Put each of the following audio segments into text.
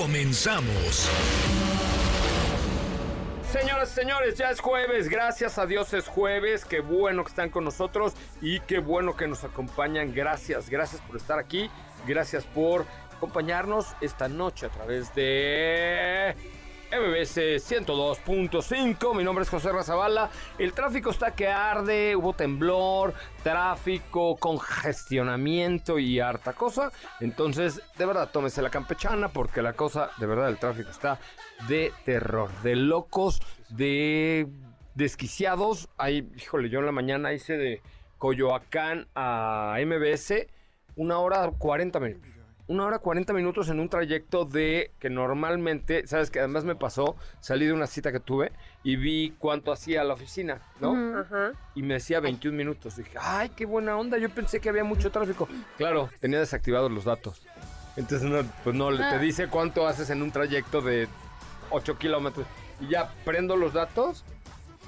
Comenzamos. Señoras y señores, ya es jueves, gracias a Dios es jueves, qué bueno que están con nosotros y qué bueno que nos acompañan, gracias, gracias por estar aquí, gracias por acompañarnos esta noche a través de MBS 102.5, mi nombre es José Razabala, el tráfico está que arde, hubo temblor, tráfico, congestionamiento y harta cosa, entonces de verdad tómese la campechana porque la cosa, de verdad el tráfico está de terror, de locos, de desquiciados, ahí, híjole, yo en la mañana hice de Coyoacán a MBS una hora 40 minutos una hora 40 minutos en un trayecto de que normalmente, sabes que además me pasó, salí de una cita que tuve y vi cuánto hacía la oficina, ¿no? Ajá. Y me decía 21 minutos. Dije, ay, qué buena onda, yo pensé que había mucho tráfico. Claro, tenía desactivados los datos. Entonces, no, pues no, te Ah. dice cuánto haces en un trayecto de 8 kilómetros. Y ya prendo los datos,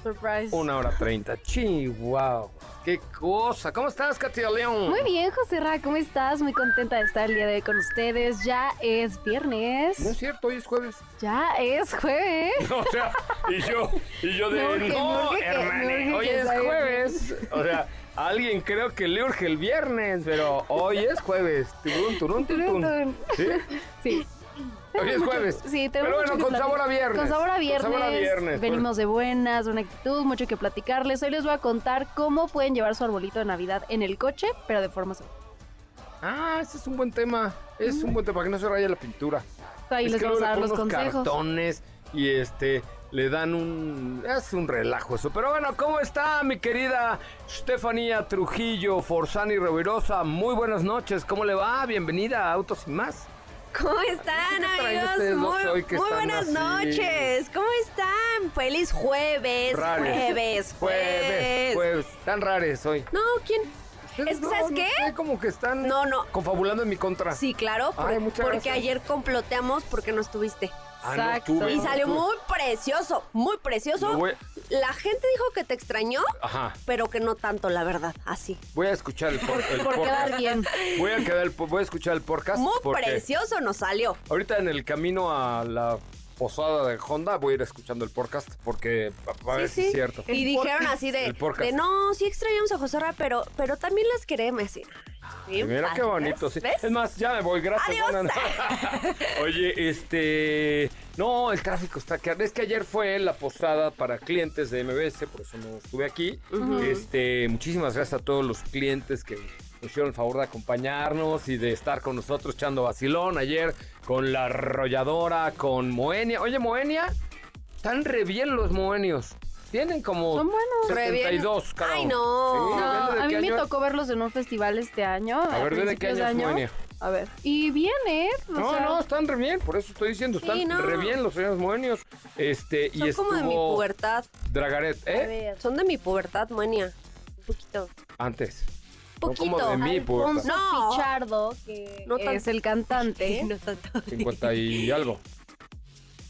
Surprise. una hora 30. Chihuahua, qué cosa. ¿Cómo estás, Katia León? Muy bien, José Ra, ¿cómo estás? Muy contenta de estar el día de hoy con ustedes. Ya es viernes. No es cierto, hoy es jueves. Ya es jueves. O sea, y yo, y yo de no, que- hermane, hoy es jueves. O sea, a alguien creo que le urge el viernes, pero hoy es jueves. Turun, turun, turun. Turun. ¿Sí? Sí. Hoy es jueves. Sí, Pero tenemos bueno, mucho que con sabor a viernes. Con sabor a viernes. Con sabor a viernes. pues. Venimos de buenas, de una actitud, mucho que platicarles. Hoy les voy a contar cómo pueden llevar su arbolito de Navidad en el coche, pero de forma segura. Ah, ese es un buen tema. Es un buen tema para que no se raya la pintura. Ahí es les que vamos a dar los consejos. cartones y este le dan un es un relajo eso. Pero bueno, ¿cómo está mi querida Estefanía Trujillo Forzani Rovirosa? Muy buenas noches. ¿Cómo le va? Bienvenida a Autos y más. ¿Cómo están, ¿Qué traen amigos? Muy, muy están buenas así? noches. ¿Cómo están? Feliz jueves. Rares. Jueves, Jueves, jueves. Tan rares hoy. No, ¿quién? Es que, no, ¿sabes no qué? sé, como que están No, no. confabulando en mi contra. Sí, claro, Ay, porque gracias. ayer comploteamos porque no estuviste. Ah, no Exacto. Y no salió muy precioso, muy precioso. Voy- La gente dijo que te extrañó, Ajá. pero que no tanto, la verdad, así. Voy a escuchar el, por- el Por podcast. quedar bien. Voy a, quedar el voy a escuchar el podcast. Muy porque precioso nos salió. Ahorita en el camino a la posada de Honda voy a ir escuchando el podcast porque pa- para ver si es cierto. Y dijeron así de, El podcast. de, no, sí extrañamos a José Ra, pero, pero también las queremos. Así. Bien Mira qué bonito, sí. ¿ves? Es más, ya me voy, gracias. Adiós. Oye, este. No, el tráfico está que Es que ayer fue la posada para clientes de MBS, por eso no estuve aquí. Este, muchísimas gracias a todos los clientes que nos hicieron el favor de acompañarnos y de estar con nosotros echando vacilón ayer con la arrolladora, con Moenia. Oye, Moenia, están re bien los moenios. Tienen como Son buenos. Re bien. 72 cada Ay, no. Sí, a mí me tocó verlos en un festival este año. A ver, ¿de qué año es Moenia? A ver. Y bien, ¿eh? O No, sea, no, están re bien, por eso estoy diciendo, están Sí, no. re bien los señores moenios. Este, y Son estuvo como de mi pubertad. Dragaret, a ¿eh? ver. Son de mi pubertad, Moenia. Un poquito. Antes. Poquito. como de. Alfonso No. Pichardo, que No tan- es el cantante, No tanto. 50 y algo.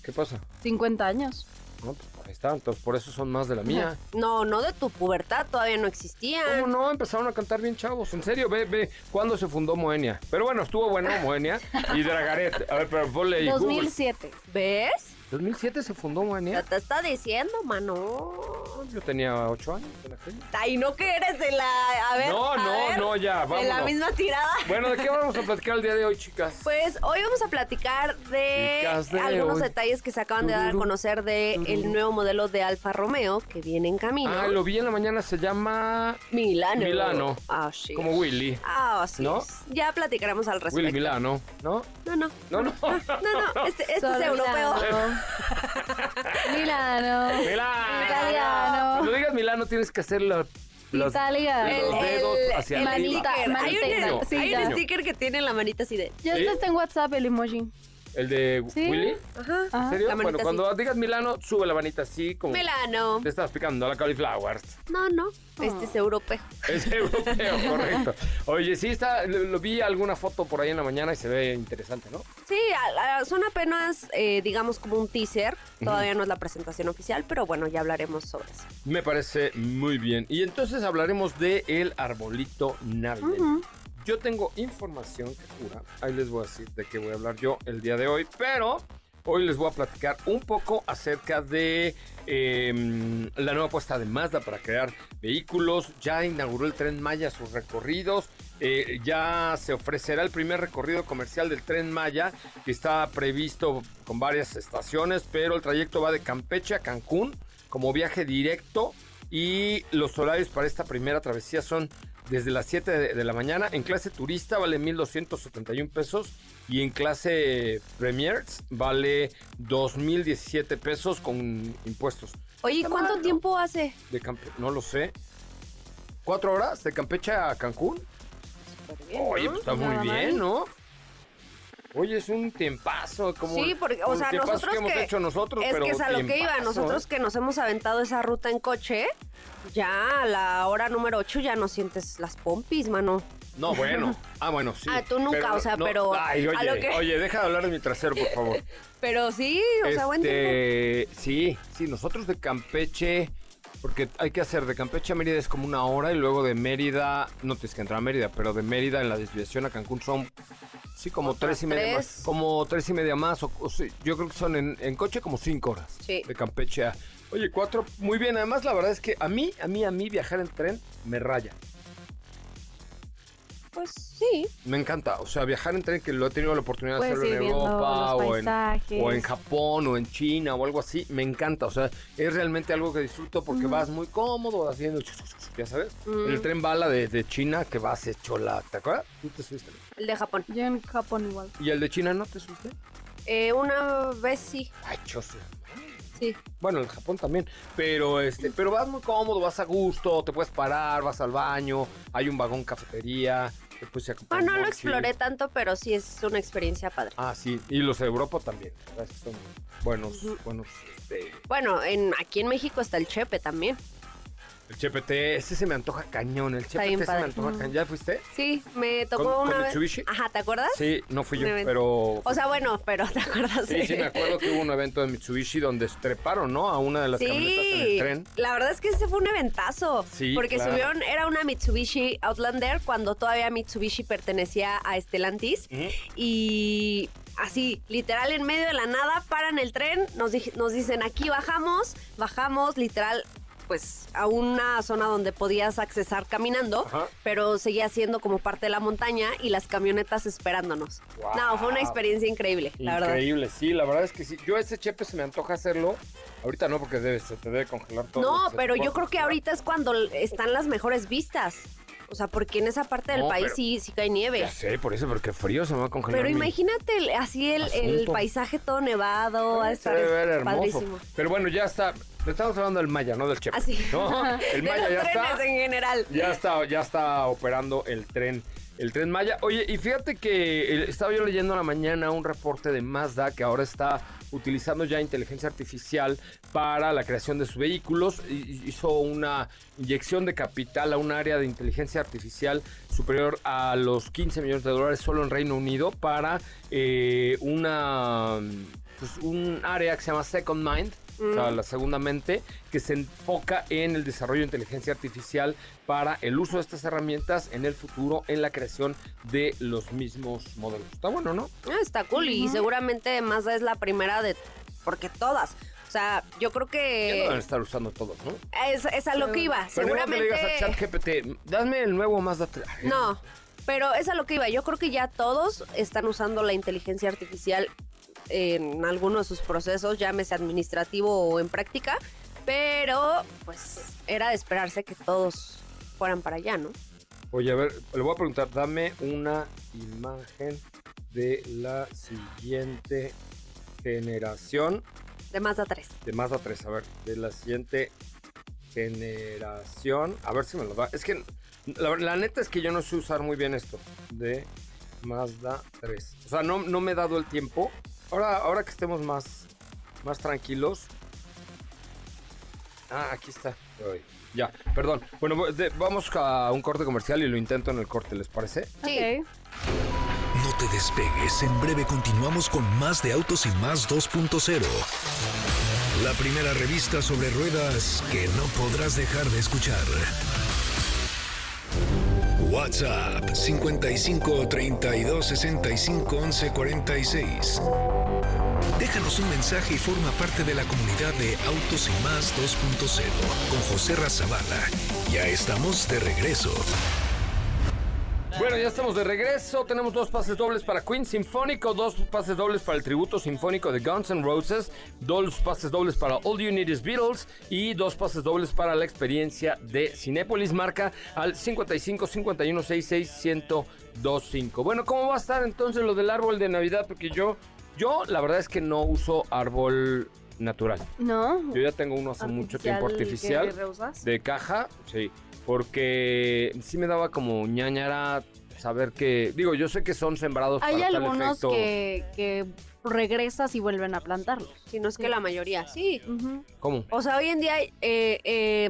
¿Qué pasa? 50 años. No, pues ahí está, entonces por eso son más de la mía. No, no de tu pubertad, todavía no existían. ¿Cómo no? Empezaron a cantar bien chavos. En serio, ve, ve, ¿cuándo se fundó Moenia? Pero bueno, estuvo bueno Moenia y Dragaret. A ver, pero ponle ahí Google. 2007. ¿Ves? ¿2007 se fundó Moenia? te está diciendo, mano. Yo tenía 8 años. Ay, no que eres de la. A ver. No, a no, ver, no, ya, De la vámonos. misma tirada. Bueno, ¿de qué vamos a platicar el día de hoy, chicas? Pues hoy vamos a platicar de, algunos hoy. detalles que se acaban de dar a conocer de el nuevo modelo de Alfa Romeo que viene en camino. Ah, lo vi en la mañana, se llama Milano. Milano. Ah, sí. como Willy. Ah, ¿No? es. Ya platicaremos al respecto. Willy Milano, ¿no? No, no. No, no. No, no. Este, este es europeo. Milano. Milano. Italiano. Cuando digas Milano tienes que hacer la- los, Italiano. los El- dedos el- hacia el manita, Hay un. Sí, hay un sticker que tiene la manita así de. Ya ¿Sí? está en WhatsApp el emoji. ¿El de Sí. Willy? Ajá. ¿En serio? La Bueno, manita cuando así. digas Milano, sube la manita así como Milano. te estás picando la cauliflower. No, no. Este es europeo. Es europeo, correcto. Oye, sí está, lo, lo vi alguna foto por ahí en la mañana y se ve interesante, ¿no? Sí, a- a- son apenas, eh, digamos, como un teaser. Todavía no es la presentación oficial, pero bueno, ya hablaremos sobre eso. Me parece muy bien. Y entonces hablaremos de el arbolito navideño. Yo tengo información que cura. Ahí les voy a decir de qué voy a hablar yo el día de hoy. Pero hoy les voy a platicar un poco acerca de eh, la nueva apuesta de Mazda para crear vehículos. Ya inauguró el tren Maya sus recorridos. Eh, ya se ofrecerá el primer recorrido comercial del tren Maya, que está previsto con varias estaciones, pero el trayecto va de Campeche a Cancún como viaje directo y los horarios para esta primera travesía son desde las 7 de, la mañana. En clase turista vale 1.271 pesos y en clase Premiers vale 2.017 pesos con impuestos. Oye, ¿cuánto tiempo hace? De Campe no lo sé. ¿Cuatro horas de Campeche a Cancún? Oye, pues está muy Nada bien. ¿no? Oye, es un tiempazo. Como Sí, porque, o sea, nosotros que hemos que- hecho nosotros, Es pero que es a lo que iba. Nosotros que nos hemos aventado esa ruta en coche, ya a la hora número 8 ya no sientes las pompis, mano. No, bueno. Ah, bueno, sí. Ah, tú nunca, o sea, pero Ay, a oye, lo que- oye, deja de hablar de mi trasero, por favor. Pero sí, o sea, buen tiempo. Este, sí, sí, nosotros de Campeche, porque hay que hacer de Campeche a Mérida es como una hora y luego de Mérida, no tienes que entrar a Mérida, pero de Mérida en la desviación a Cancún son, sí, como tres y media tres. más. Como tres y media más, o, o sí, yo creo que son en, en coche como cinco horas. Sí. De Campeche a... Oye, cuatro, muy bien. Además, la verdad es que a mí, a mí, a mí viajar en tren me raya. Pues sí. Me encanta, o sea, viajar en tren que lo he tenido la oportunidad de hacerlo en Europa o en, o en Japón o en China o algo así, me encanta, o sea, es realmente algo que disfruto porque vas muy cómodo haciendo, ya sabes, Mm. el tren bala de, de China que vas hecho la, ¿te acuerdas? ¿Tú te subiste? El de Japón. Yo en Japón igual. ¿Y el de China no te subiste? Eh, una vez sí. Ay, choso. Sí. Bueno, el Japón también, pero este, pero vas muy cómodo, vas a gusto, te puedes parar, vas al baño, hay un vagón cafetería, después se Bueno, no lo exploré tanto, pero sí es una experiencia padre. Ah, sí, y los de Europa también, son buenos, buenos, este, Bueno, en, aquí en México está el Chepe también. El CHPT, ese se me antoja cañón, el Está bien se me padre. antoja cañón, ¿ya fuiste? Sí, me tocó ¿Con- con una vez. Mitsubishi? Ajá, ¿te acuerdas? Sí, no fui yo, Un evento. pero... O sea, bueno, pero ¿te acuerdas? Sí, sí, me acuerdo que hubo un evento de Mitsubishi donde treparon, ¿no? A una de las camionetas en el Sí, tren. la verdad es que ese fue un eventazo. Sí, Porque claro. subieron, era una Mitsubishi Outlander cuando todavía Mitsubishi pertenecía a Stellantis. Y así, literal, en medio de la nada, paran el tren, nos, dij- nos dicen aquí bajamos, bajamos, literal, pues a una zona donde podías accesar caminando, Ajá. pero seguía siendo como parte de la montaña y las camionetas esperándonos. No, fue una experiencia increíble, la verdad. Increíble, sí, la verdad es que sí. Yo ese chepe se me antoja hacerlo. Ahorita no, porque debe, se te debe congelar todo. No, pero yo creo que ahorita es cuando están las mejores vistas. O sea, porque en esa parte del No, país sí, sí cae nieve. Ya sé, por eso, porque frío se me va a congelar. Pero mi- imagínate el- así el, paisaje todo nevado, va a estar hermoso. padrísimo. Pero bueno, ya está. Estamos hablando del Maya, no del Chepe. Así. ¿no? El Maya los ya está. en general. Ya está, ya está operando el tren, el tren Maya. Oye, y fíjate que eh, estaba yo leyendo en la mañana un reporte de Mazda que ahora está utilizando ya inteligencia artificial para la creación de sus vehículos. Hizo una inyección de capital a un área de inteligencia artificial superior a los 15 millones de dólares solo en Reino Unido para eh, una pues, un área que se llama Second Mind. O sea, la segunda mente, que se enfoca en el desarrollo de inteligencia artificial para el uso de estas herramientas en el futuro, en la creación de los mismos modelos. Está bueno, ¿no? Ah, está cool y seguramente Mazda es la primera de... Porque todas. O sea, yo creo Ya lo deben que estar usando todos, ¿no? es, es a lo que iba. Pero modo que le digas a Seguramente... ChatGPT, dame el nuevo Mazda 3. Ay, No, pero es a lo que iba. Yo creo que ya todos están usando la inteligencia artificial en alguno de sus procesos, llámese administrativo o en práctica, pero pues era de esperarse que todos fueran para allá, ¿no? Oye, a ver, le voy a preguntar, dame una imagen de la siguiente generación De Mazda 3. de Mazda 3. A ver, de la siguiente generación. A ver si me lo da. Es que la, la neta es que yo no sé usar muy bien esto de Mazda 3. O sea, no, no me he dado el tiempo Ahora, ahora que estemos más, más tranquilos. Ah, aquí está. Ay, Ya, perdón. Bueno, de- vamos a un corte comercial y lo intento en el corte, ¿les parece? Sí. No te despegues, en breve continuamos con más de Autos y Más 2.0. La primera revista sobre ruedas que no podrás dejar de escuchar. WhatsApp 55 32 65 11 46. Déjanos un mensaje y forma parte de la comunidad de Autos y Más 2.0 con José Razabala. Ya estamos de regreso. Bueno, ya estamos de regreso. Tenemos dos pases dobles para Queen Sinfónico, dos pases dobles para el tributo sinfónico de Guns N' Roses, dos pases dobles para All You Need Is Beatles y dos pases dobles para la experiencia de Cinépolis. Marca al 55 51 66 1025. Bueno, ¿cómo va a estar entonces lo del árbol de Navidad? Porque yo, yo la verdad es que no uso árbol natural. ¿No? Yo ya tengo uno hace mucho tiempo ¿que artificial de caja, sí, porque sí me daba como ñañara saber que, digo, yo sé que son sembrados Hay para tal algunos efecto. que, que regresas y vuelven a plantarlos. Si no es que la mayoría, sí. ¿Cómo? O sea, hoy en día, eh, eh,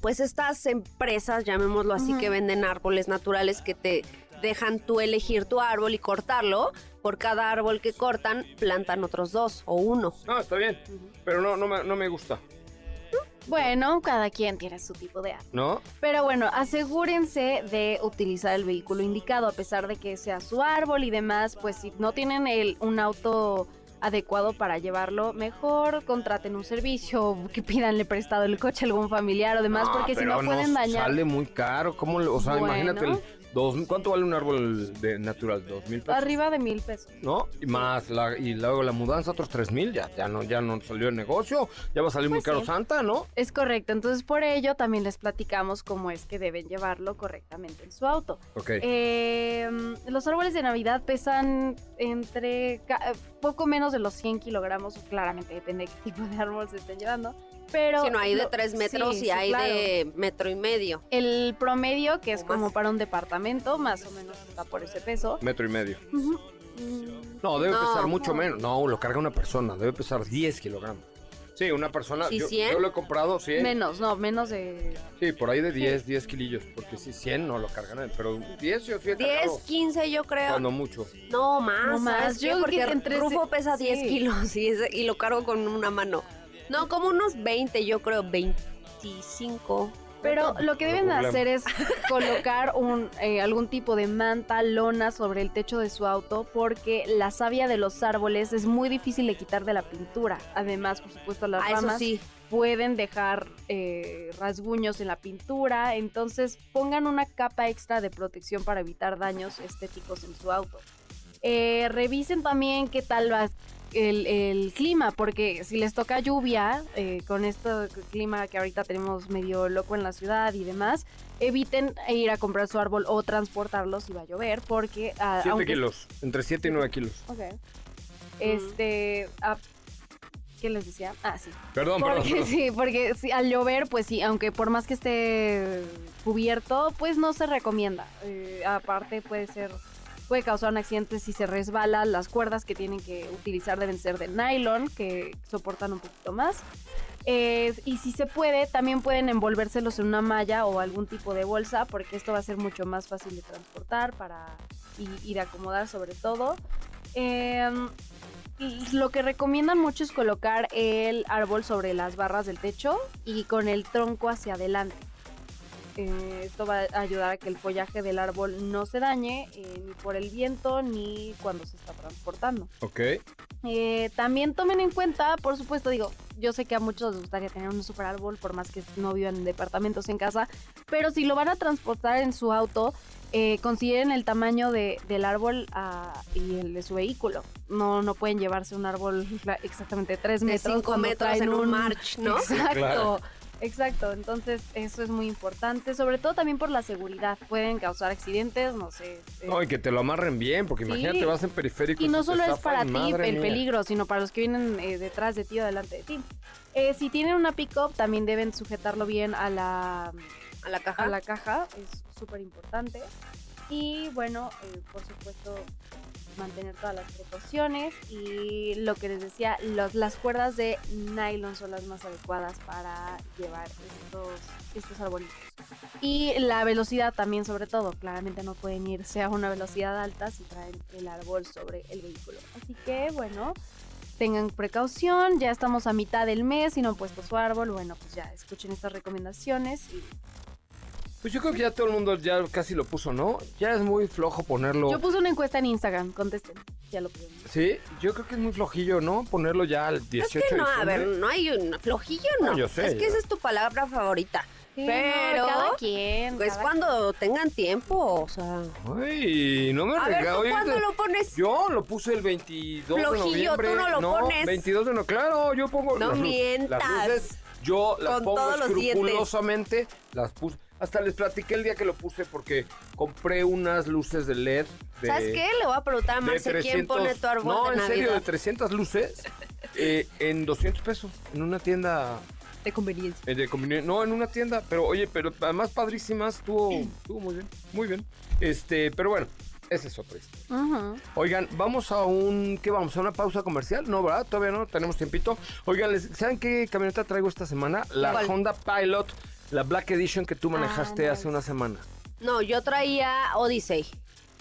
pues estas empresas, llamémoslo así, que venden árboles naturales que te dejan tú elegir tu árbol y cortarlo. Por cada árbol que cortan, plantan otros dos o uno. No, está bien, pero no, no, me, no me gusta, Bueno, cada quien tiene su tipo de árbol. ¿no? Pero bueno, asegúrense de utilizar el vehículo indicado, a pesar de que sea su árbol y demás, pues si no tienen el, un auto adecuado para llevarlo, mejor contraten un servicio, que pidanle prestado el coche a algún familiar o demás, No, porque si no pueden dañar. Sale muy caro, ¿cómo? O sea, Bueno. imagínate, el dos, ¿cuánto vale un árbol de natural? ¿Dos mil pesos? Arriba de mil pesos. ¿No? Y más, la, y luego la mudanza, otros tres mil, ya, ya, no, ya no salió el negocio, ya va a salir muy Pues caro sí. Santa, ¿no? Es correcto, entonces por ello también les platicamos cómo es que deben llevarlo correctamente en su auto. Ok. Eh, los árboles de Navidad pesan entre ca- poco menos de los 100 kilogramos, claramente depende de qué tipo de árbol se estén llevando. Pero Si no, hay de lo- tres metros sí, y sí, hay claro. de metro y medio. El promedio, que es más. como para un departamento, más o menos está por ese peso. Metro y medio. No, debe No, pesar mucho no. menos. No, lo carga una persona, debe pesar 10 kilogramos. Sí, una persona. ¿Sí, yo, 100? yo lo he comprado 100. Menos, no, menos de... Sí, por ahí de 10, 10 kilillos. Porque sí, 100 no lo cargan, él, pero 10 yo sí he 10, cargado. 15 yo creo. Cuando mucho. No, más. No más, yo creo Porque que entre Rufo pesa 10 sí. kilos y, ese- y lo cargo con una mano. No, como unos 20, yo creo, 25. Pero lo que deben hacer es colocar un, eh, algún tipo de manta, lona sobre el techo de su auto porque la savia de los árboles es muy difícil de quitar de la pintura. Además, por supuesto, las Ah, ramas sí. pueden dejar eh, rasguños en la pintura. Entonces, pongan una capa extra de protección para evitar daños estéticos en su auto. Eh, revisen también qué tal va el, el clima, porque si les toca lluvia, eh, con este clima que ahorita tenemos medio loco en la ciudad y demás, eviten ir a comprar su árbol o transportarlo si va a llover, porque... ah, 7 aunque- kilos. Entre 7 y 9 kilos. Ok. Este... ah, ¿Qué les decía? Ah, sí. Perdón, perdón. Porque perdón. sí, porque sí, al llover, pues sí, aunque por más que esté cubierto, pues no se recomienda. Eh, aparte puede ser, puede causar un accidente si se resbala. Las cuerdas que tienen que utilizar deben ser de nylon, que soportan un poquito más. Eh, y si se puede, también pueden envolvérselos en una malla o algún tipo de bolsa, porque esto va a ser mucho más fácil de transportar para y, y de acomodar sobre todo. Em, lo que recomiendan mucho es colocar el árbol sobre las barras del techo y con el tronco hacia adelante. Eh, esto va a ayudar a que el follaje del árbol no se dañe eh, ni por el viento ni cuando se está transportando. Ok. Eh, también tomen en cuenta, por supuesto, digo, yo sé que a muchos les gustaría tener un super árbol, por más que no vivan en departamentos en casa, pero si lo van a transportar en su auto, eh, consideren el tamaño de, del árbol ah, y el de su vehículo. No, no pueden llevarse un árbol exactamente de 3 De metros. 5 cuando metros en un march, ¿no? Exacto. claro. Exacto, entonces eso es muy importante, sobre todo también por la seguridad. Pueden causar accidentes, no sé. eh, No, y que te lo amarren bien, porque Sí. imagínate, vas en periférico. y no solo es para ti el mía. peligro, sino para los que vienen eh, detrás de ti o delante de ti. Eh, si tienen una pick-up, también deben sujetarlo bien a la, A la caja. a la caja, es súper importante. Y bueno, eh, por supuesto, mantener todas las precauciones y lo que les decía, los- las cuerdas de nylon son las más adecuadas para llevar estos, estos arbolitos. Y la velocidad también sobre todo, claramente no pueden irse a una velocidad alta si traen el árbol sobre el vehículo. Así que bueno, tengan precaución, ya estamos a mitad del mes y no han puesto su árbol, bueno pues ya escuchen estas recomendaciones y Pues yo creo que ya todo el mundo ya casi lo puso, ¿no? Ya es muy flojo ponerlo. Yo puse una encuesta en Instagram, contesten. Ya lo pusieron. Sí, yo creo que es muy flojillo, ¿no? Ponerlo ya al 18 Es que no, de a ver, no hay un flojillo, no. No, yo sé, es que yo- esa es tu palabra favorita. Sí, Pero, no, cada quien. Pues cada cuando tengan tiempo, o sea. Ay, no me A ver, ¿tú oye, cuándo te- lo pones? Yo lo puse el 22 de Flojillo, tú noviembre. no lo pones. 22 de noviembre. Claro, yo pongo No las, mientas. las luces. Yo las Con pongo todos los dientes. escrupulosamente. Las puse. Hasta les platiqué el día que lo puse porque compré unas luces de LED. De, ¿Sabes qué? Le voy a preguntar a Marce quién pone tu árbol no, de en Navidad. serio, de 300 luces eh, en 200 pesos. En una tienda De conveniencia. eh, de conveniencia. No, en una tienda. Pero oye, pero además padrísimas. Estuvo, estuvo muy bien. Muy bien. Este, pero bueno, esa es otra historia. Oigan, vamos a un. ¿Qué vamos? ¿A una pausa comercial? No, ¿verdad? Todavía no, tenemos tiempito. Oigan, ¿les- ¿saben qué camioneta traigo esta semana? La ¿Cuál? Honda Pilot, la Black Edition que tú manejaste nice. hace una semana. No, yo traía Odyssey.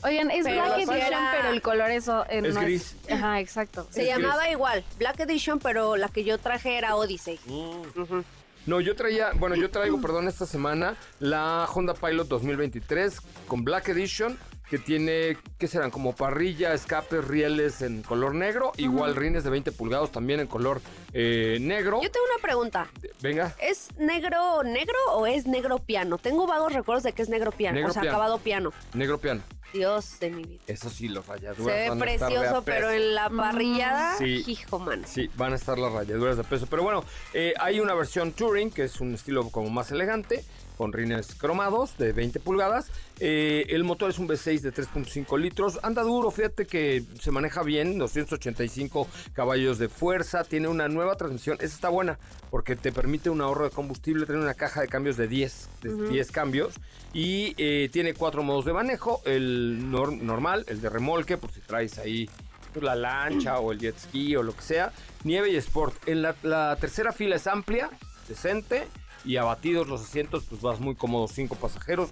Oigan, es Pero Black Edition, era- pero el color eso eh, Es no gris. Ajá, exacto. Se Es llamaba igual, Black Edition, pero la que yo traje era Odyssey. Ujú. No, yo traía, bueno, yo traigo, perdón, esta semana la Honda Pilot 2023 con Black Edition que tiene, ¿qué serán? Como parrilla, escapes, rieles en color negro, igual rines de 20 pulgados también en color eh, negro. Yo tengo una pregunta. Venga. ¿Es negro negro o es negro piano? Tengo vagos recuerdos de que es negro piano, Negro o sea, piano. acabado piano. Negro piano. Dios de mi vida. Eso sí, los Se rayaduras ve van a estar de a precioso, peso. pero en la parrillada, Sí. hijo, man. Sí, van a estar las rayaduras de peso. Pero bueno, eh, hay una versión Touring, que es un estilo como más elegante, con rines cromados de 20 pulgadas. Eh, el motor es un V6 de 3.5 litros. Anda duro, fíjate que se maneja bien, 285 caballos de fuerza. Tiene una nueva transmisión. Esa está buena, porque te permite un ahorro de combustible. Tiene una caja de cambios de 10, de 10 cambios. Y eh, tiene cuatro modos de manejo. El nor- normal, el de remolque, por si traes ahí pues, la lancha o el jet ski o lo que sea. Nieve y sport. En la, la tercera fila es amplia, decente y abatidos los asientos, pues vas muy cómodo, cinco pasajeros.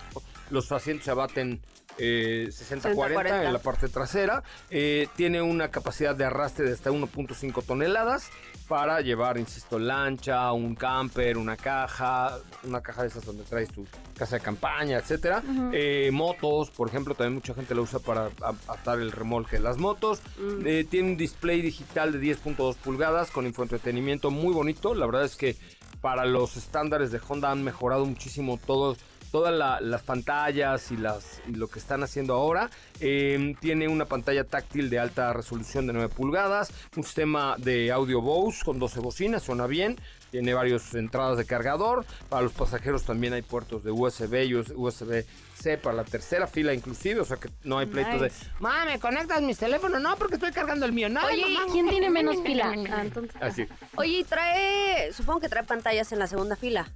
Los asientos se abaten eh, 60-40 60-40. en la parte trasera. Eh, tiene una capacidad de arrastre de hasta 1.5 toneladas para llevar, insisto, lancha, un camper, una caja, una caja de esas donde traes tu casa de campaña, etcétera. Eh, motos, por ejemplo, también mucha gente la usa para atar el remolque de las motos. Eh, tiene un display digital de 10.2 pulgadas con infoentretenimiento muy bonito. La verdad es que para los estándares de Honda han mejorado muchísimo todos todas la- las pantallas y, lo que están haciendo ahora. Eh, tiene una pantalla táctil de alta resolución de 9 pulgadas, un sistema de audio Bose con 12 bocinas, suena bien. Tiene varias entradas de cargador. Para los pasajeros también hay puertos de USB y USB-C para la tercera fila inclusive. O sea que no hay pleitos de... Nice. Mamá, ¿me conectas mis teléfonos? No, porque estoy cargando el mío. No, Oye, mamá. ¿quién tiene menos pila? Ah, entonces. Así. Oye, y trae, supongo que trae pantallas en la segunda fila.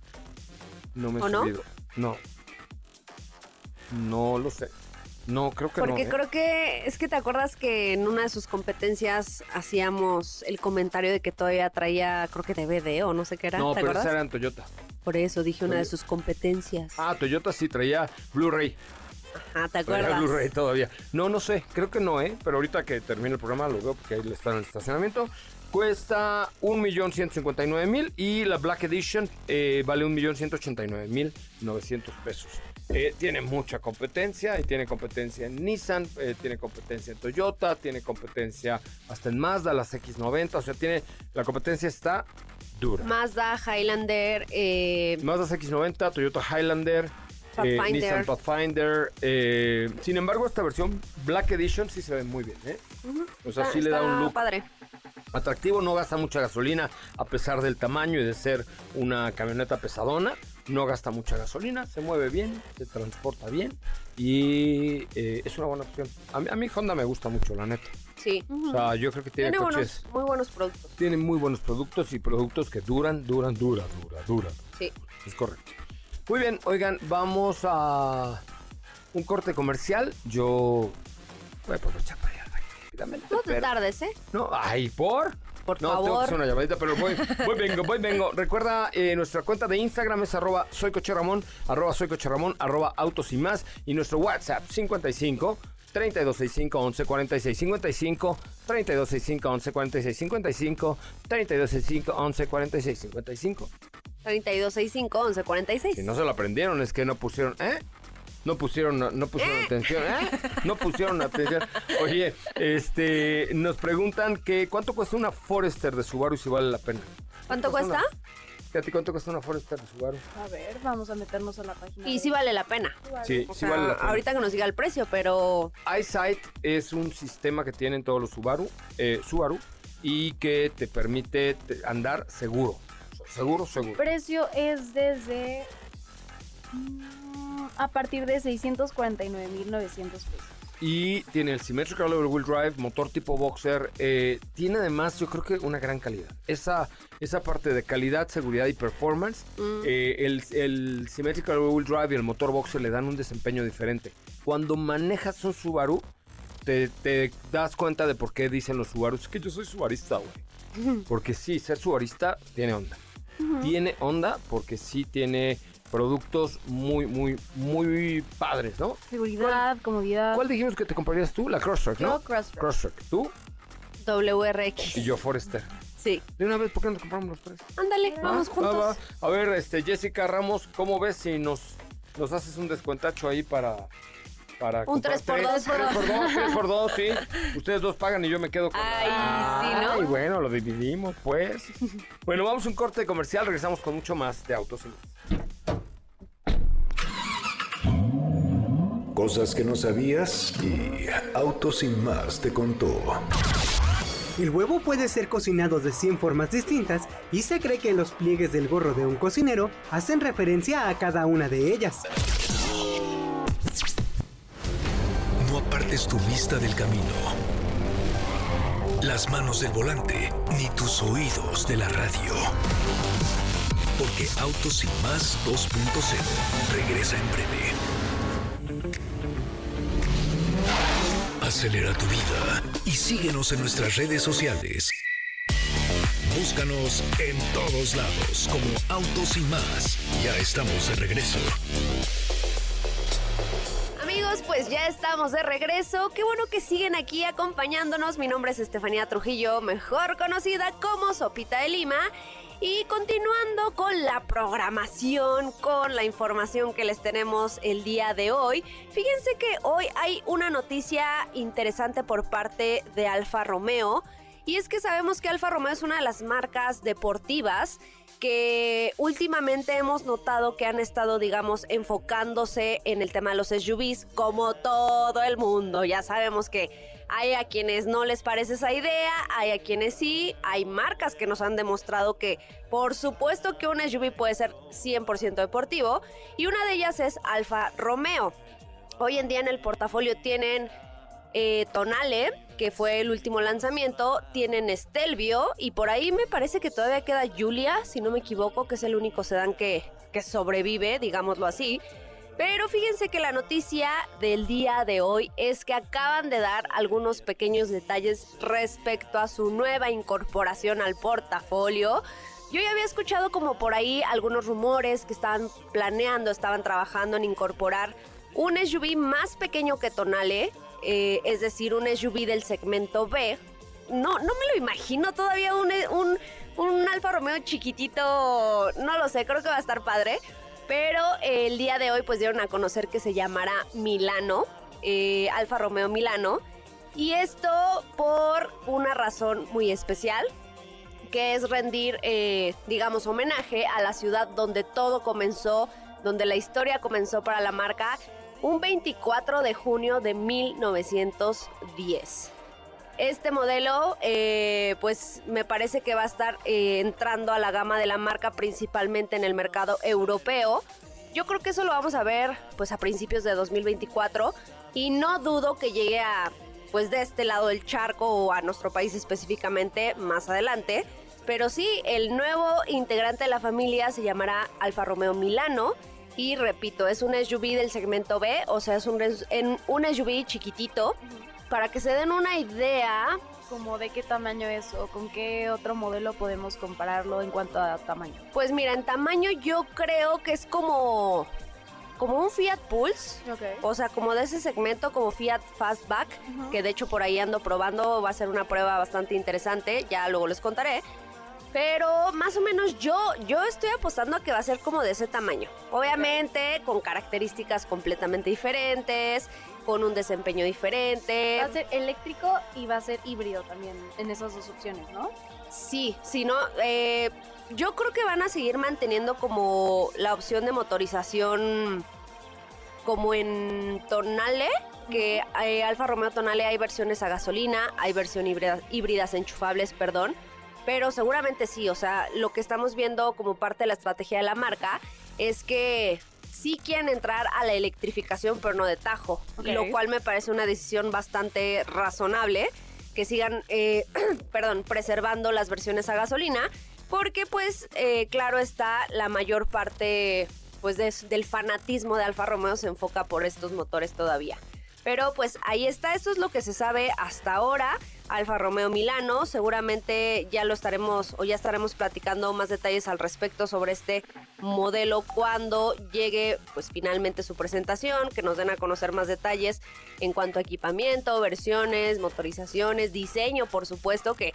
No me he ¿O. No. No lo sé. No, creo que Porque no. ¿eh? creo que es que te acuerdas que en una de sus competencias hacíamos el comentario de que todavía traía, creo que DVD o no sé qué era. No, ¿Te pero esa era en Toyota. Por eso dije una de sus competencias. Ah, Toyota sí traía Blu-ray. Ajá, ¿te acuerdas? Blu-ray todavía. No, no sé. Creo que no, ¿eh? Pero ahorita que termine el programa lo veo porque ahí está en el estacionamiento. Cuesta 1.159.000 y la Black Edition eh, vale 1.189.900 pesos. Eh, tiene mucha competencia y tiene competencia en Nissan, eh, tiene competencia en Toyota, tiene competencia hasta en Mazda, las X90, o sea, tiene la competencia está dura. Mazda, Highlander, eh, Mazda X90, Toyota Highlander, eh, Pathfinder. Nissan Pathfinder. sin embargo, esta versión Black Edition sí se ve muy bien, ¿eh? O sea, está- sí le da un look padre. atractivo, no gasta mucha gasolina a pesar del tamaño y de ser una camioneta pesadona. No gasta mucha gasolina, se mueve bien, se transporta bien y eh, es una buena opción. A mí, a mí Honda me gusta mucho, la neta. Sí. O sea, yo creo que tiene, Tiene coches, buenos, muy buenos productos. tiene muy buenos productos y productos que duran, duran, dura, dura, dura. Sí. Es correcto. Muy bien, oigan, vamos a un corte comercial. Yo voy a aprovechar para ir al baño. rápidamente. No te tardes, ¿eh? No, ay, ¿por? Por no, tengo que favor. hacer una llamadita, pero voy, voy vengo, voy vengo. Recuerda, eh, nuestra cuenta de Instagram es arroba soy Coche Ramón, arroba soy Coche Ramón, arroba autos y más. Y nuestro WhatsApp 55 3265 1146 55 3265 1146 55 3265 1146 55 3265 1146. Si no se lo aprendieron, es que no pusieron, ¿eh? No pusieron, no, pusieron atención, ¿eh? No pusieron atención. Oye, este, nos preguntan que cuánto cuesta una Forester de Subaru y si vale la pena. ¿Cuánto cuesta cuesta? Fíjate, ¿cuánto cuesta una Forester de Subaru? A ver, vamos a meternos a la página. Y de- sí vale la pena. Sí, sí sea, vale la pena. ahorita que nos diga el precio, pero iSight es un sistema que tienen todos los Subaru, eh, Subaru y que te permite te- andar seguro. Seguro, seguro. precio es desde. A partir de 649.900 pesos. Y tiene el Symmetrical Level Wheel Drive, motor tipo boxer. eh, tiene además, yo creo que una gran calidad. Esa, esa parte de calidad, seguridad y performance, Mm. eh, el, el Symmetrical Level Wheel Drive y el motor boxer le dan un desempeño diferente. Cuando manejas un Subaru, te, te das cuenta de por qué dicen los Subarus. Es que yo soy subarista, güey. Porque sí, ser subarista tiene onda. Tiene onda porque sí tiene productos muy, muy, muy padres, ¿no? Seguridad, comodidad. ¿Cuál dijimos que te comprarías tú? La Crosstrek, ¿no? Yo, Crosstrek. Crosstrek. ¿Tú? WRX. Y yo Forester. Sí. De una vez, ¿por qué no compramos los tres? Ándale, vamos Ah, juntos. va, va. A ver, este, Jessica Ramos, ¿cómo ves si nos, nos haces un descuentacho ahí para... para Un comprar tres por tres? dos. Tres por dos, tres por dos, sí. Ustedes dos pagan y yo me quedo con... Ay, sí, ¿no? Ay, bueno, lo dividimos, pues. bueno, vamos a un corte comercial, regresamos con mucho más de Autos y Más. Cosas que no sabías y Autos sin más te contó. El huevo puede ser cocinado de 100 formas distintas y se cree que los pliegues del gorro de un cocinero hacen referencia a cada una de ellas. No apartes tu vista del camino, las manos del volante, ni tus oídos de la radio. Porque Autos sin más 2.0 regresa en breve. Acelera tu vida y síguenos en nuestras redes sociales. Búscanos en todos lados como Autos y más. Ya estamos de regreso. Amigos, pues ya estamos de regreso. Qué bueno que siguen aquí acompañándonos. Mi nombre es Estefanía Trujillo, mejor conocida como Sopita de Lima. Y continuando con la programación, con la información que les tenemos el día de hoy, fíjense que hoy hay una noticia interesante por parte de Alfa Romeo. Y es que sabemos que Alfa Romeo es una de las marcas deportivas que últimamente hemos notado que han estado, digamos, enfocándose en el tema de los SUVs, como todo el mundo. Ya sabemos que hay a quienes no les parece esa idea, hay a quienes sí, hay marcas que nos han demostrado que por supuesto que un SUV puede ser 100% deportivo y una de ellas es Alfa Romeo. Hoy en día en el portafolio tienen eh, Tonale, que fue el último lanzamiento, tienen Stelvio y por ahí me parece que todavía queda Julia, si no me equivoco, que es el único sedán que, que sobrevive, digámoslo así. Pero fíjense que la noticia del día de hoy es que acaban de dar algunos pequeños detalles respecto a su nueva incorporación al portafolio. Yo ya había escuchado como por ahí algunos rumores que estaban planeando, estaban trabajando en incorporar un SUV más pequeño que Tonale, eh, es decir, un SUV del segmento B. No, no me lo imagino todavía un, un, un Alfa Romeo chiquitito, no lo sé, creo que va a estar padre. Pero eh, el día de hoy pues dieron a conocer que se llamará Milano, eh, Alfa Romeo Milano. Y esto por una razón muy especial, que es rendir, eh, digamos, homenaje a la ciudad donde todo comenzó, donde la historia comenzó para la marca, un 24 de junio de 1910. Este modelo, eh, pues me parece que va a estar eh, entrando a la gama de la marca principalmente en el mercado europeo. Yo creo que eso lo vamos a ver pues a principios de 2024 y no dudo que llegue a pues de este lado del charco o a nuestro país específicamente más adelante. Pero sí, el nuevo integrante de la familia se llamará Alfa Romeo Milano. Y repito, es un SUV del segmento B, o sea, es un, en- un SUV chiquitito. para que se den una idea, como de qué tamaño es o con qué otro modelo podemos compararlo en cuanto a tamaño. pues mira, en tamaño yo creo que es como como un Fiat Pulse, o sea, como de ese segmento como Fiat Fastback, que de hecho por ahí ando probando, va a ser una prueba bastante interesante, ya luego les contaré. Pero más o menos yo, yo estoy apostando a que va a ser como de ese tamaño. Obviamente con características completamente diferentes, con un desempeño diferente. Va a ser eléctrico y va a ser híbrido también en esas dos opciones, ¿no? Sí, sí, no. eh, yo creo que van a seguir manteniendo como la opción de motorización como en Tonale, que eh, Alfa Romeo Tonale hay versiones a gasolina, hay versiones híbridas, híbridas enchufables, perdón. Pero seguramente sí, o sea, lo que estamos viendo como parte de la estrategia de la marca es que sí quieren entrar a la electrificación, pero no de tajo, lo cual me parece una decisión bastante razonable que sigan, eh, perdón, preservando las versiones a gasolina, porque pues eh, claro está la mayor parte pues de- del fanatismo de Alfa Romeo se enfoca por estos motores todavía. Pero pues ahí está, eso es lo que se sabe hasta ahora. Alfa Romeo Milano, seguramente ya lo estaremos o ya estaremos platicando más detalles al respecto sobre este modelo cuando llegue pues finalmente su presentación, que nos den a conocer más detalles en cuanto a equipamiento, versiones, motorizaciones, diseño, por supuesto que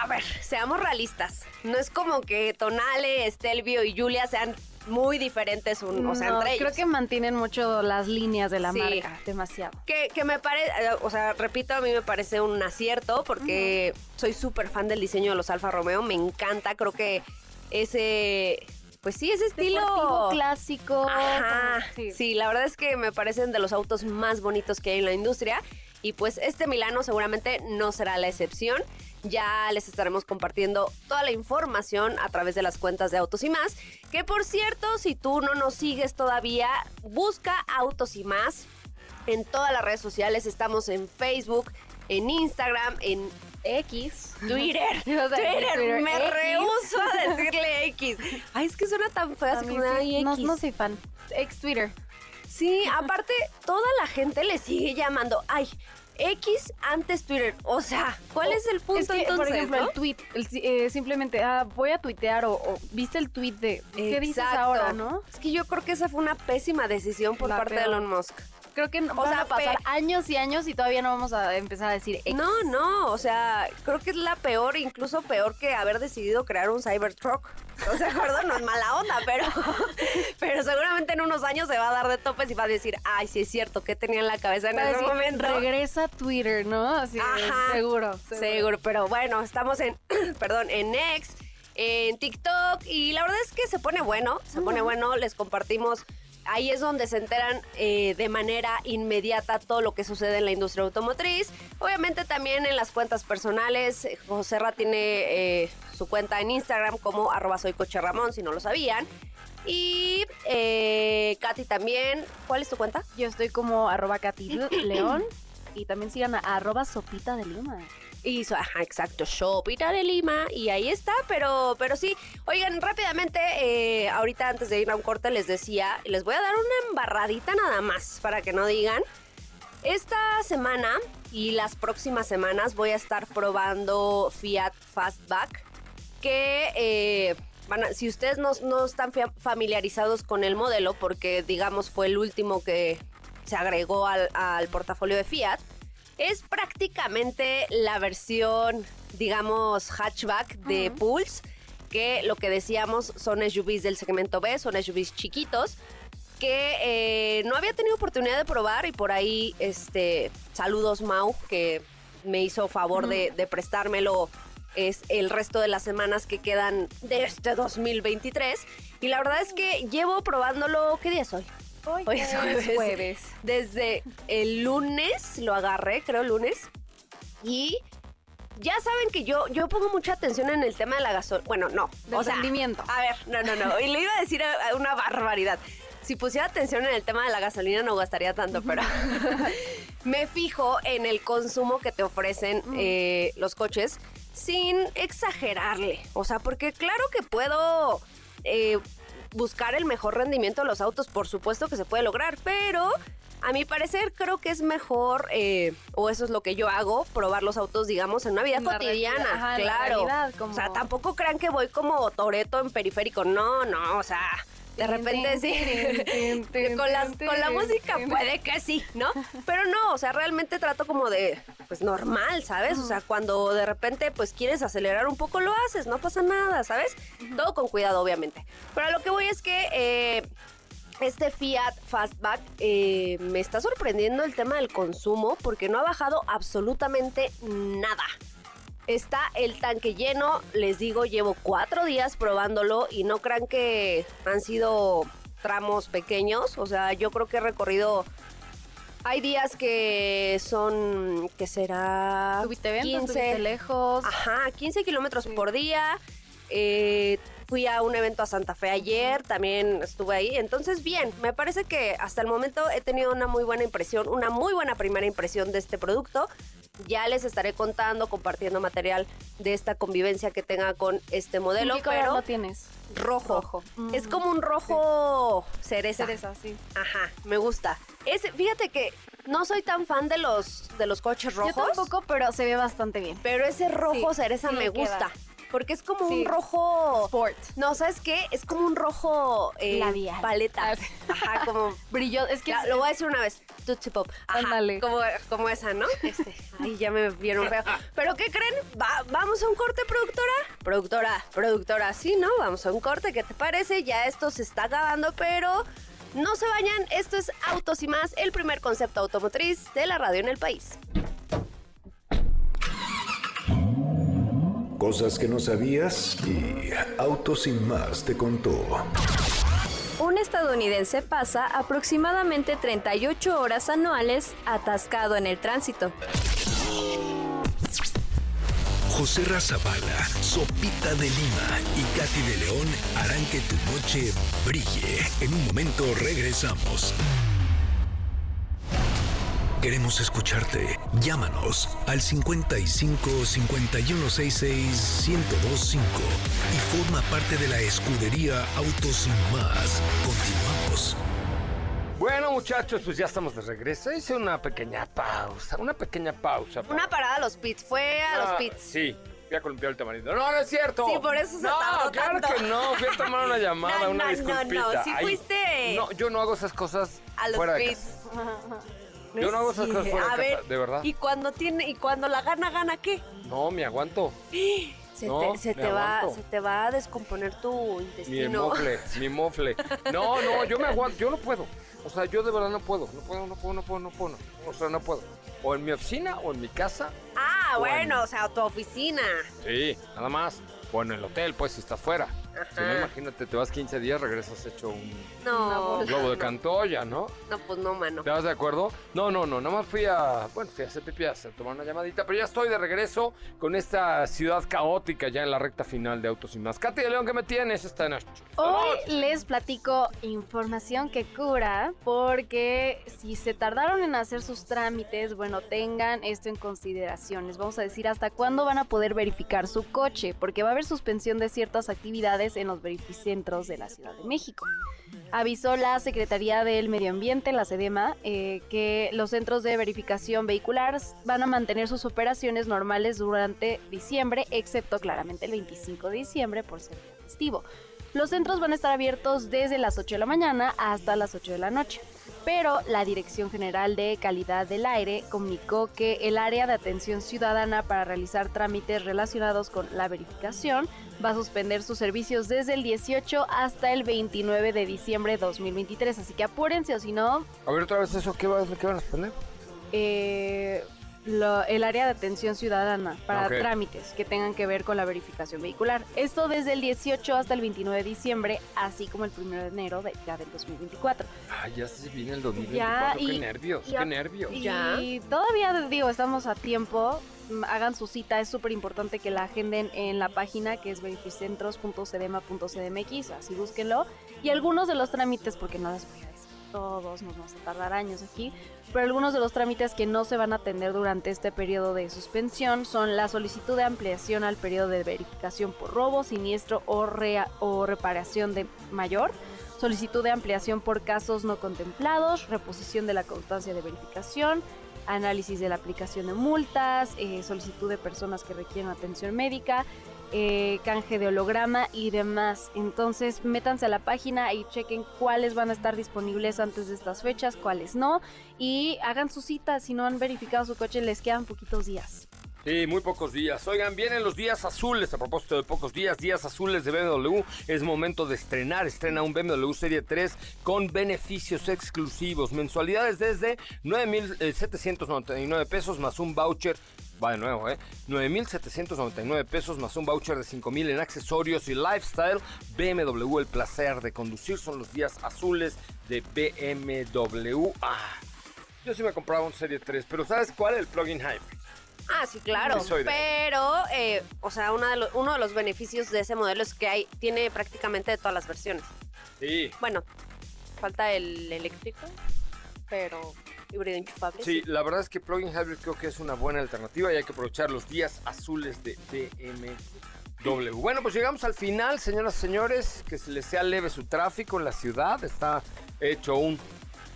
a ver, seamos realistas. No es como que Tonale, Stelvio y Julia sean muy diferentes, un- o sea, entre ellos. creo que mantienen mucho las líneas de la Sí. marca, demasiado. Que, que me parece, o sea, repito, a mí me parece un acierto porque soy súper fan del diseño de los Alfa Romeo, me encanta, creo que ese, pues sí, ese estilo... Deportivo clásico. Ajá, sí, la verdad es que me parecen de los autos más bonitos que hay en la industria y pues este Milano seguramente no será la excepción. Ya les estaremos compartiendo toda la información a través de las cuentas de Autos y más. Que por cierto, si tú no nos sigues todavía, busca Autos y más en todas las redes sociales. Estamos en Facebook, en Instagram, en X. Twitter. Twitter, Twitter, me X. rehuso a decirle X. Ay, es que suena tan feo así como, ay, no, X. no soy fan. Ex Twitter. Sí, aparte, toda la gente le sigue llamando, ay, X antes Twitter. O sea, ¿cuál es el punto Es que, entonces? por ejemplo, no? el tweet, el eh, simplemente, ah, voy a tuitear o, o, viste el tweet de, ¿qué dices ahora, no? Es que yo creo que esa fue una pésima decisión por La parte de. Elon Musk. Creo que van sea, a pasar años y años y todavía no vamos a empezar a decir X. No, no, o sea, creo que es la peor, incluso peor que haber decidido crear un Cybertruck. O sea, acuerdo, no es mala onda, pero, pero seguramente en unos años se va a dar de topes y va a decir, ay, sí es cierto, ¿qué tenía en la cabeza en a ese decir, momento? Regresa a Twitter, ¿no? Así, Ajá. seguro, Seguro, pero bueno, estamos en, perdón, en X, en TikTok y la verdad es que se pone bueno, se pone bueno, les compartimos. Ahí es donde se enteran eh, de manera inmediata todo lo que sucede en la industria automotriz. Obviamente también en las cuentas personales. José Ra tiene eh, su cuenta en Instagram como arroba soy coche Ramón, si no lo sabían. Y eh, Katy también. ¿Cuál es tu cuenta? Yo estoy como arroba Katy León y también sigan a arroba de Lima. Ajá, exacto, Shopita de Lima. Y ahí está, pero, pero sí. Oigan, rápidamente, eh, ahorita antes de ir a un corte les decía, les voy a dar una embarradita nada más para que no digan. Esta semana y las próximas semanas voy a estar probando Fiat Fastback. Que eh, a- si ustedes no, no están fa- familiarizados con el modelo, porque digamos fue el último que se agregó al portafolio de Fiat, es prácticamente la versión, digamos, hatchback de Pulse, que lo que decíamos son SUVs del segmento B, son SUVs chiquitos, que eh, no había tenido oportunidad de probar y por ahí, este, saludos Mau, que me hizo favor de, de prestármelo es el resto de las semanas que quedan de este 2023. Y la verdad es que llevo probándolo, ¿qué día es hoy? Hoy, Hoy es jueves. jueves. Desde el lunes lo agarré, creo lunes. Y ya saben que yo, yo pongo mucha atención en el tema de la gasolina. Bueno, no. Del rendimiento. A ver, no, no, no. Y le iba a decir una barbaridad. Si pusiera atención en el tema de la gasolina no gastaría tanto, pero me fijo en el consumo que te ofrecen eh, los coches sin exagerarle. O sea, porque claro que puedo eh, buscar el mejor rendimiento de los autos, por supuesto que se puede lograr, pero A mi parecer creo que es mejor, eh, o eso es lo que yo hago, probar los autos, digamos, en una vida cotidiana. ajá, claro. realidad, como- O sea, tampoco crean que voy como Toreto en periférico. No, no, o sea, de repente sí. con, las, con la música puede que sí, ¿no? Pero no, o sea, realmente trato como de, pues normal, ¿sabes? O sea, cuando de repente pues quieres acelerar un poco, lo haces, no pasa nada, ¿sabes? Todo con cuidado, obviamente. Pero a lo que voy es que... eh, este Fiat Fastback eh, me está sorprendiendo el tema del consumo porque no ha bajado absolutamente nada. Está el tanque lleno, les digo, llevo cuatro días probándolo y no crean que han sido tramos pequeños, o sea, yo creo que he recorrido... Hay días que son, que será? Ventas, subiste lejos. Ajá, 15 kilómetros por día. Eh, fui a un evento a Santa Fe ayer, también estuve ahí. Entonces, bien, me parece que hasta el momento he tenido una muy buena impresión, una muy buena primera impresión de este producto. Ya les estaré contando, compartiendo material de esta convivencia que tenga con este modelo, ¿En qué color pero lo tienes? rojo. Rojo. Es Mm, como un rojo cereza. Cereza, sí. Ajá, me gusta. Es, fíjate que no soy tan fan de los, de los coches rojos. Yo tampoco, pero se ve bastante bien. Pero ese rojo Sí, cereza sí me queda. Porque es como Sí. un rojo. Sport. No, ¿sabes qué? Es como un rojo. Eh, Labial. Paleta. Ah. Ajá, como. Brillo, es que es- lo voy a decir una vez. Tootsie Pop. Ándale. Como, como esa, ¿no? Este. Ay, ya me vieron feo. ¿Pero qué creen? Va- ¿Vamos a un corte, productora? Productora, productora, sí, ¿no? Vamos a un corte. ¿Qué te parece? Ya esto se está acabando, pero. No se vayan, esto es Autos y más, el primer concepto automotriz de la radio en el país. Cosas que no sabías y Autos sin más te contó. Un estadounidense pasa aproximadamente 38 horas anuales atascado en el tránsito. José Razabala, Sopita de Lima y Katy de León harán que tu noche brille. En un momento regresamos. Queremos escucharte. Llámanos al 55 5166 1025 y forma parte de la escudería Autos sin más. Continuamos. Bueno, muchachos, pues ya estamos de regreso. Hice una pequeña pausa, una pequeña pausa. Una parada a los pits, fue a los Ah, pits. Sí, fui a columpiar el tamarindo. No, no es cierto. Sí, por eso se no, tardó claro tanto. que no. Fui a tomar una llamada, No, una no, no, disculpita. no, sí Ay, fuiste. No, yo no hago esas cosas A los fuera de pits. Yo no hago esas cosas fuera A de ver, casa, de verdad. ¿y cuando tiene y cuando la gana gana qué? No, me aguanto. Se, No, te, se te va se te va a descomponer tu Mi intestino. mofle, mi mofle. No, no, yo me aguanto, yo no puedo. O sea, yo de verdad no puedo, no puedo, no puedo, no puedo, no puedo. O sea, no puedo. O en mi oficina o en mi casa. Ah, Bueno. bueno, o sea, tu oficina. Sí, nada más. O en el hotel, pues, si estás fuera. Si no, Ajá. imagínate, te vas 15 días, regresas hecho un No, globo de no, Cantoya, ¿no? No, pues no, mano. ¿Te vas de acuerdo? No, no, no, nada más fui a, bueno, fui a hacer pipí, a tomar una llamadita, pero ya estoy de regreso con esta ciudad caótica ya en la recta final de Autos y Más. Katy de León, ¿qué me tienes esta noche? Hoy les platico información que cura porque si se tardaron en hacer sus trámites, bueno, tengan esto en consideración. Les vamos a decir hasta cuándo van a poder verificar su coche, porque va a haber suspensión de ciertas actividades en los verificentros de la Ciudad de México. Avisó la Secretaría del Medio Ambiente, la SEDEMA, eh, que los centros de verificación vehicular van a mantener sus operaciones normales durante diciembre, excepto claramente el 25 de diciembre por ser festivo. Los centros van a estar abiertos desde las 8 de la mañana hasta las 8 de la noche. Pero la Dirección General de Calidad del Aire comunicó que el área de atención ciudadana para realizar trámites relacionados con la verificación va a suspender sus servicios desde el 18 hasta el 29 de diciembre de 2023. Así que apúrense o si no, A ver otra vez eso, ¿qué, va- qué van a poner? eh, lo- el área de atención ciudadana para Ok. trámites que tengan que ver con la verificación vehicular. Esto desde el 18 hasta el 29 de diciembre, así como el 1 de enero de, ya del 2024. Ay, ya se viene el 2024, Ya, qué y- nervios, y qué nervios. Y Ya. todavía digo, estamos a tiempo. Mm, Hagan su cita, es súper importante que la agenden en la página que es verificentros.cedema.cdmx, así búsquenlo. Y algunos de los trámites, porque no les voy a todos, nos vamos a tardar años aquí, pero algunos de los trámites que no se van a atender durante este periodo de suspensión son la solicitud de ampliación al periodo de verificación por robo, siniestro o, rea- o reparación de mayor solicitud de ampliación por casos no contemplados, reposición de la constancia de verificación, análisis de la aplicación de multas, eh, solicitud de personas que requieren atención médica, eh, canje de holograma y demás. Entonces, métanse a la página y chequen cuáles van a estar disponibles antes de estas fechas, cuáles no. Y hagan su cita. Si no han verificado su coche, les quedan poquitos días. Sí, muy pocos días. Oigan, vienen los días azules. A propósito de pocos días, días azules de BMW. Es momento de estrenar. Estrena un BMW Serie 3 con beneficios exclusivos. Mensualidades desde 9,799 pesos más un voucher va de nuevo, ¿eh? 9,799 pesos más un voucher de 5,000 en accesorios y lifestyle. BMW, el placer de conducir son los días azules de BMW. Ah, yo sí me compraba un Serie 3, pero ¿sabes cuál? El plug-in hybrid. Ah, sí, claro. Sí, Pero, eh, o sea, de uno de los beneficios de ese modelo es que hay, tiene prácticamente de todas las versiones. Sí. Bueno, falta el eléctrico, pero híbrido enchufable. Sí, la verdad es que plug-in hybrid creo que es una buena alternativa y hay que aprovechar los días azules de BMW. Bueno, pues llegamos al final, señoras y señores. Que se les sea leve su tráfico en la ciudad. Está hecho un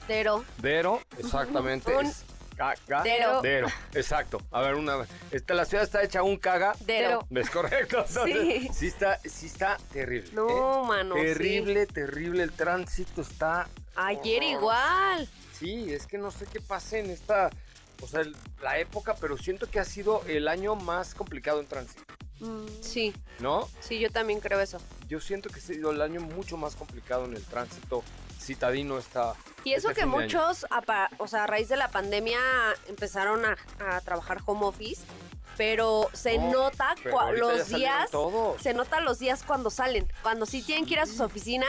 Pero, dero, exactamente. Un es caga- dero. Dero, exacto. A ver, una esta, la ciudad está hecha un caga. Dero. ¿Es correcto? Sí. sí está, sí está terrible. ¿eh? No, mano, sí. Terrible, terrible. El tránsito está ayer igual. Sí, es que no sé qué pasa en esta, o sea, el- la época, pero siento que ha sido el año más complicado en tránsito, Sí, ¿no? sí, yo también creo eso. Yo siento que ha sido el año mucho más complicado en el tránsito citadino esta. Y eso este que muchos, a o sea, a raíz de la pandemia empezaron a, a trabajar home office, pero se No, nota pero los días, se nota los días cuando salen. Cuando sí tienen que ir a sus oficinas,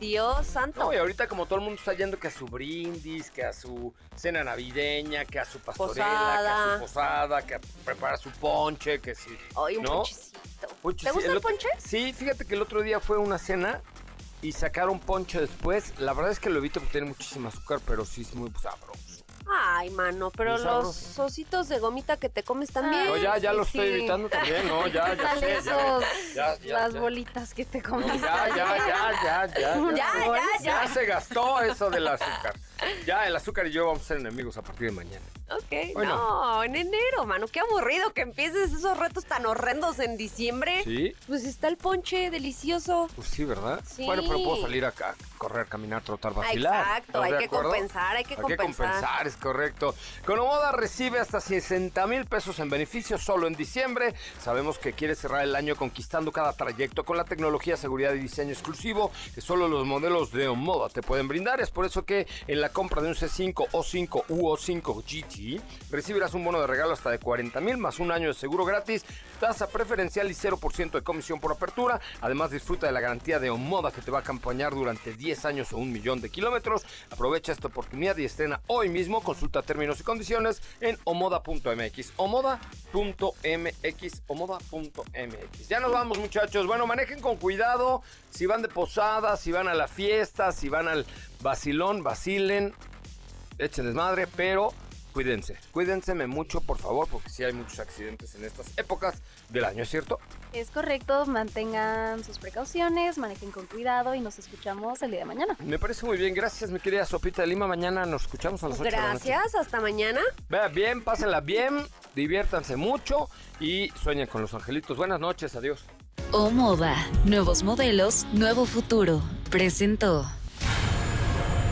Dios santo. No, y ahorita como todo el mundo está yendo que a su brindis, que a su cena navideña, que a su pastorela, que a Posada. su posada, que a preparar su ponche, que sí. Ay, un ¿no? ponchecito. Ponche, ¿Te gusta el ponche? Sí, fíjate que el otro día fue una cena y sacaron ponche después. La verdad es que lo evito porque tiene muchísimo azúcar, pero sí es muy sabroso. Ay, mano, pero Muy los ositos de gomita que te comes también. No, ya, ya sí, lo estoy evitando también, ¿no? Ya, ya sé, esos, ya, ya, las ya. bolitas que te No, comes. ya, ya, ya, ya, ya, ya. Ya, ya, Ya ya. se gastó eso del azúcar. Ya, el azúcar y yo vamos a ser enemigos a partir de mañana. Ok, Bueno. no, en enero, mano. Qué aburrido que empieces esos retos tan horrendos en diciembre. ¿Sí? Pues está el ponche delicioso. Pues sí, ¿verdad? Sí. Bueno, pero puedo salir acá, correr, caminar, trotar, Ah, vacilar. exacto, ¿Estás hay que acuerdo? compensar, hay que Hay que compensar. compensar, es correcto. Conomoda recibe hasta 60 mil pesos en beneficios solo en diciembre. Sabemos que quiere cerrar el año conquistando cada trayecto con la tecnología, seguridad y diseño exclusivo que solo los modelos de Omoda te pueden brindar. Es por eso que en la compra de un C5, O5 u O5 GT recibirás un bono de regalo hasta de 40 mil más un año de seguro gratis, tasa preferencial y 0% de comisión por apertura. Además disfruta de la garantía de Omoda que te va a acompañar durante 10 años o un millón de kilómetros. Aprovecha esta oportunidad y estrena hoy mismo. Consulta términos y condiciones en omoda.mx. Omoda.mx. Omoda.mx. Ya nos vamos muchachos. Bueno, manejen con cuidado. Si van de posada, si van a la fiesta, si van al vacilón, vacilen. Echen desmadre, pero cuídense. Cuídense mucho, por favor, porque sí hay muchos accidentes en estas épocas del año, ¿es cierto? Es correcto, mantengan sus precauciones, manejen con cuidado y nos escuchamos el día de mañana. Me parece muy bien. Gracias, mi querida Sopita de Lima. Mañana nos escuchamos a las 8 de la noche. Gracias, hasta mañana. Vea bien, pásenla bien, diviértanse mucho y sueñen con los angelitos. Buenas noches, adiós. O Moda. Nuevos modelos, nuevo futuro. Presentó.